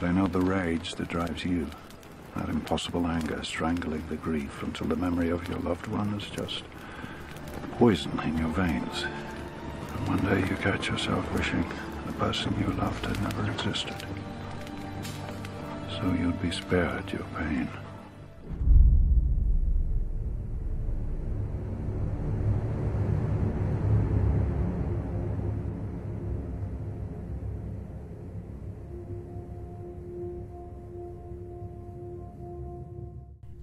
But I know the rage that drives you. That impossible anger strangling the grief until the memory of your loved one is just poison in your veins. And one day you catch yourself wishing the person you loved had never existed. So you'd be spared your pain.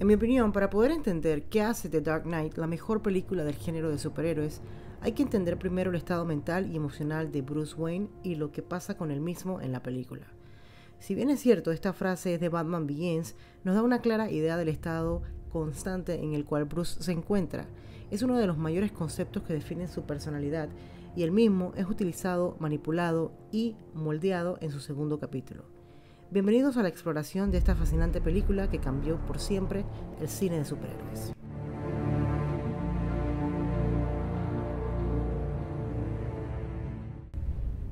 En mi opinión, para poder entender qué hace The Dark Knight la mejor película del género de superhéroes, hay que entender primero el estado mental y emocional de Bruce Wayne y lo que pasa con él mismo en la película. Si bien es cierto, esta frase es de Batman Begins, nos da una clara idea del estado constante en el cual Bruce se encuentra. Es uno de los mayores conceptos que definen su personalidad y el mismo es utilizado, manipulado y moldeado en su segundo capítulo. Bienvenidos a la exploración de esta fascinante película que cambió por siempre el cine de superhéroes.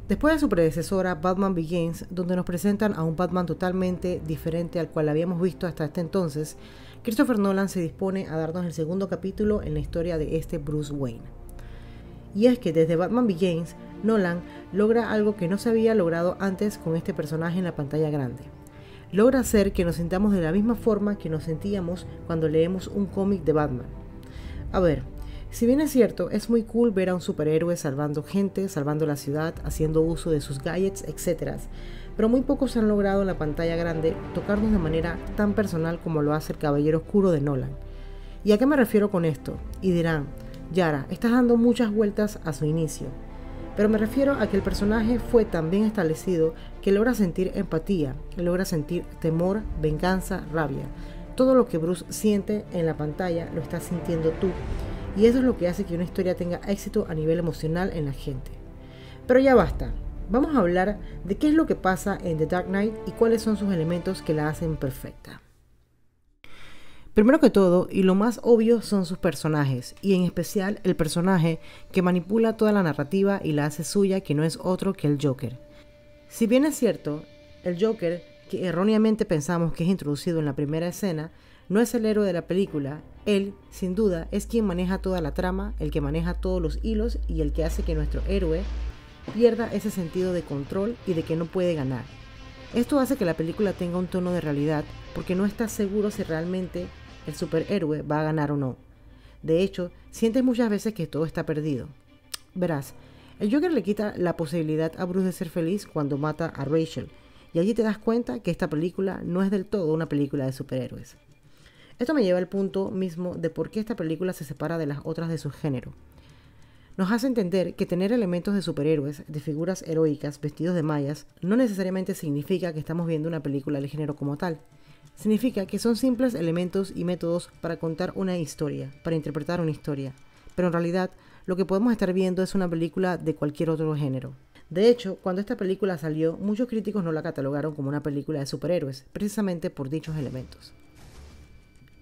Después de su predecesora Batman Begins, donde nos presentan a un Batman totalmente diferente al cual habíamos visto hasta este entonces, Christopher Nolan se dispone a darnos el segundo capítulo en la historia de este Bruce Wayne. Y es que desde Batman Begins Nolan logra algo que no se había logrado antes con este personaje en la pantalla grande. Logra hacer que nos sintamos de la misma forma que nos sentíamos cuando leemos un cómic de Batman. A ver, si bien es cierto, es muy cool ver a un superhéroe salvando gente, salvando la ciudad, haciendo uso de sus gadgets, etc. Pero muy pocos han logrado en la pantalla grande tocarnos de manera tan personal como lo hace el Caballero Oscuro de Nolan. ¿Y a qué me refiero con esto? Y dirán, Yara, estás dando muchas vueltas a su inicio. Pero me refiero a que el personaje fue tan bien establecido que logra sentir empatía, logra sentir temor, venganza, rabia. Todo lo que Bruce siente en la pantalla lo estás sintiendo tú. Y eso es lo que hace que una historia tenga éxito a nivel emocional en la gente. Pero ya basta. Vamos a hablar de qué es lo que pasa en The Dark Knight y cuáles son sus elementos que la hacen perfecta. Primero que todo, y lo más obvio son sus personajes, y en especial el personaje que manipula toda la narrativa y la hace suya, que no es otro que el Joker. Si bien es cierto, el Joker, que erróneamente pensamos que es introducido en la primera escena, no es el héroe de la película, él, sin duda, es quien maneja toda la trama, el que maneja todos los hilos y el que hace que nuestro héroe pierda ese sentido de control y de que no puede ganar. Esto hace que la película tenga un tono de realidad porque no estás seguro si realmente el superhéroe va a ganar o no. De hecho, sientes muchas veces que todo está perdido. Verás, el Joker le quita la posibilidad a Bruce de ser feliz cuando mata a Rachel, y allí te das cuenta que esta película no es del todo una película de superhéroes. Esto me lleva al punto mismo de por qué esta película se separa de las otras de su género. Nos hace entender que tener elementos de superhéroes, de figuras heroicas vestidos de mayas, no necesariamente significa que estamos viendo una película del género como tal, Significa que son simples elementos y métodos para contar una historia, para interpretar una historia. Pero en realidad lo que podemos estar viendo es una película de cualquier otro género. De hecho, cuando esta película salió, muchos críticos no la catalogaron como una película de superhéroes, precisamente por dichos elementos.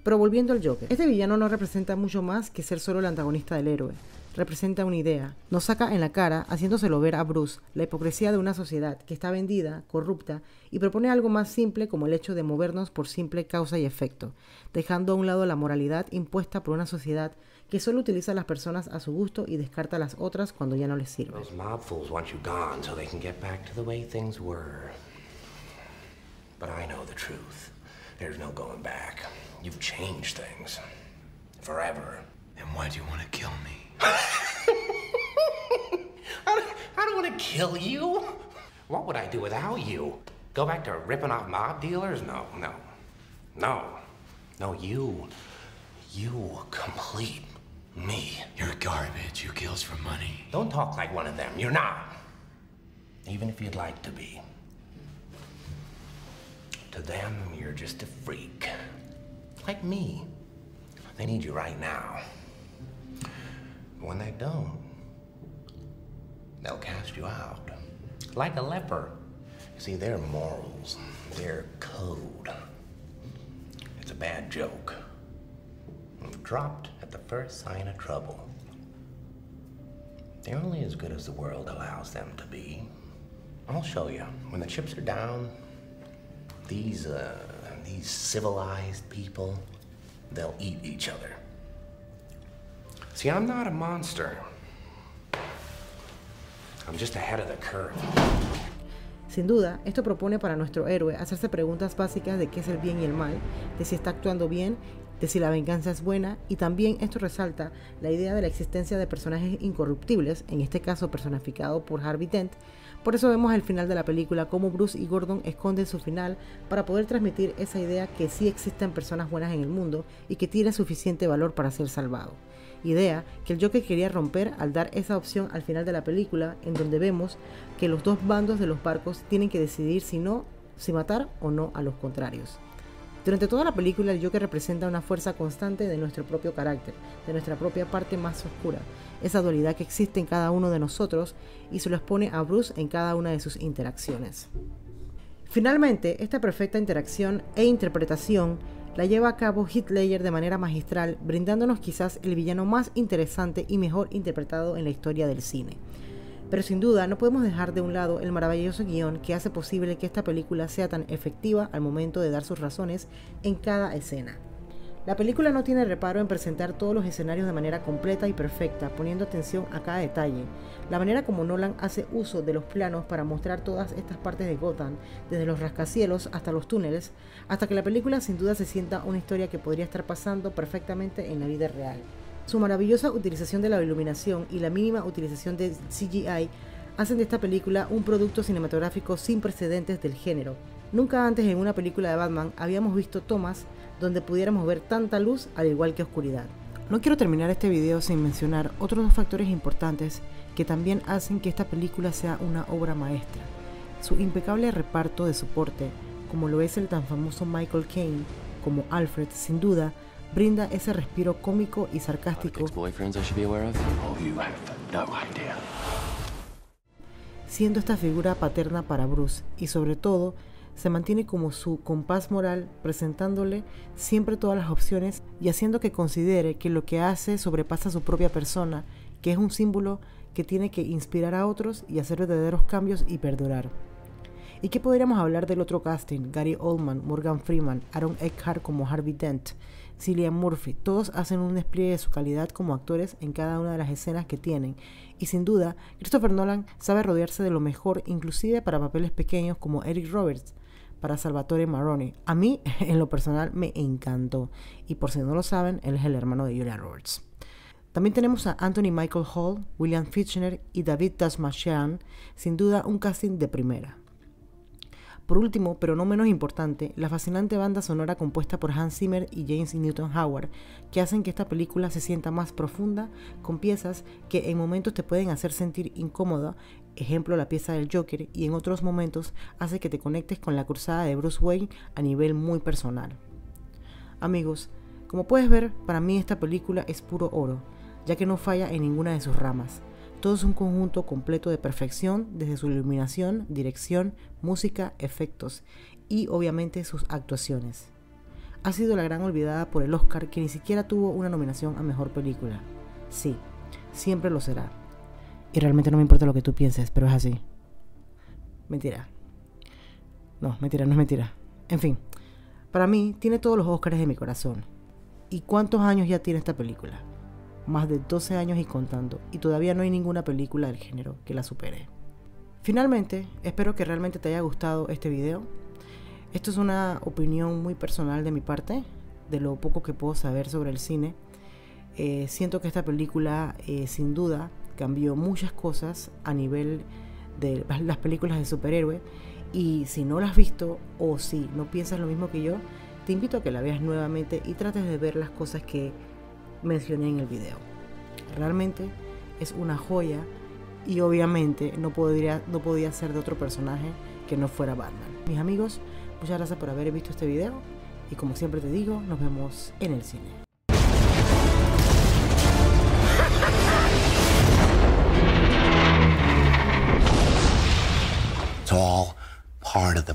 Pero volviendo al Joker, este villano no representa mucho más que ser solo el antagonista del héroe representa una idea. Nos saca en la cara, haciéndoselo ver a Bruce, la hipocresía de una sociedad que está vendida, corrupta, y propone algo más simple como el hecho de movernos por simple causa y efecto, dejando a un lado la moralidad impuesta por una sociedad que solo utiliza a las personas a su gusto y descarta a las otras cuando ya no les sirve. But I know the truth. There's no going back. You've changed things. Forever. And why do you want to kill me? I don't, don't want to kill you. What would I do without you? Go back to ripping off mob dealers? No, no. No. No, you. You complete me. You're garbage. You kills for money. Don't talk like one of them. You're not. Even if you'd like to be. To them, you're just a freak. Like me. They need you right now But when they don't, they'll cast you out. Like a leper. See, their morals, their code. It's a bad joke. Dropped at the first sign of trouble. They're only as good as the world allows them to be. I'll show you. When the chips are down, These, uh, these civilized people, they'll eat each other. See, I'm not a monster. I'm just ahead of the curve. Sin duda, esto propone para nuestro héroe hacerse preguntas básicas de qué es el bien y el mal, de si está actuando bien, de si la venganza es buena, y también esto resalta la idea de la existencia de personajes incorruptibles, en este caso personificado por Harvey Dent. Por eso vemos al final de la película cómo Bruce y Gordon esconden su final para poder transmitir esa idea que sí existen personas buenas en el mundo y que tienen suficiente valor para ser salvado idea que el Joker quería romper al dar esa opción al final de la película, en donde vemos que los dos bandos de los barcos tienen que decidir si no, si matar o no a los contrarios. Durante toda la película el Joker representa una fuerza constante de nuestro propio carácter, de nuestra propia parte más oscura, esa dualidad que existe en cada uno de nosotros y se lo expone a Bruce en cada una de sus interacciones. Finalmente, esta perfecta interacción e interpretación la lleva a cabo Ledger de manera magistral, brindándonos quizás el villano más interesante y mejor interpretado en la historia del cine. Pero sin duda no podemos dejar de un lado el maravilloso guion que hace posible que esta película sea tan efectiva al momento de dar sus razones en cada escena. La película no tiene reparo en presentar todos los escenarios de manera completa y perfecta, poniendo atención a cada detalle. La manera como Nolan hace uso de los planos para mostrar todas estas partes de Gotham, desde los rascacielos hasta los túneles, hasta que la película sin duda se sienta una historia que podría estar pasando perfectamente en la vida real. Su maravillosa utilización de la iluminación y la mínima utilización de CGI hacen de esta película un producto cinematográfico sin precedentes del género. Nunca antes en una película de Batman habíamos visto tomas donde pudiéramos ver tanta luz al igual que oscuridad. No quiero terminar este video sin mencionar otros dos factores importantes que también hacen que esta película sea una obra maestra. Su impecable reparto de soporte, como lo es el tan famoso Michael Caine como Alfred, sin duda, brinda ese respiro cómico y sarcástico. Siendo esta figura paterna para Bruce y sobre todo se mantiene como su compás moral, presentándole siempre todas las opciones y haciendo que considere que lo que hace sobrepasa su propia persona, que es un símbolo que tiene que inspirar a otros y hacer verdaderos cambios y perdurar. ¿Y qué podríamos hablar del otro casting? Gary Oldman, Morgan Freeman, Aaron Eckhart como Harvey Dent, Cillian Murphy, todos hacen un despliegue de su calidad como actores en cada una de las escenas que tienen. Y sin duda, Christopher Nolan sabe rodearse de lo mejor, inclusive para papeles pequeños como Eric Roberts, para Salvatore Maroni. A mí, en lo personal, me encantó. Y por si no lo saben, él es el hermano de Julia Roberts. También tenemos a Anthony Michael Hall, William Fitchner y David Tasmashian, sin duda un casting de primera. Por último, pero no menos importante, la fascinante banda sonora compuesta por Hans Zimmer y James Newton Howard, que hacen que esta película se sienta más profunda, con piezas que en momentos te pueden hacer sentir incómoda, ejemplo la pieza del Joker, y en otros momentos hace que te conectes con la cruzada de Bruce Wayne a nivel muy personal. Amigos, como puedes ver, para mí esta película es puro oro, ya que no falla en ninguna de sus ramas. Todo es un conjunto completo de perfección desde su iluminación, dirección, música, efectos y obviamente sus actuaciones. Ha sido la gran olvidada por el Oscar que ni siquiera tuvo una nominación a Mejor Película. Sí, siempre lo será. Y realmente no me importa lo que tú pienses, pero es así. Mentira. No, mentira, no es mentira. En fin, para mí tiene todos los Oscars de mi corazón. ¿Y cuántos años ya tiene esta película? Más de 12 años y contando, y todavía no hay ninguna película del género que la supere. Finalmente, espero que realmente te haya gustado este video. Esto es una opinión muy personal de mi parte, de lo poco que puedo saber sobre el cine. Eh, siento que esta película eh, sin duda cambió muchas cosas a nivel de las películas de superhéroe y si no la has visto o si no piensas lo mismo que yo, te invito a que la veas nuevamente y trates de ver las cosas que mencioné en el video. Realmente es una joya y obviamente no podría, no podía ser de otro personaje que no fuera Batman. Mis amigos, muchas gracias por haber visto este video y como siempre te digo, nos vemos en el cine. Part of the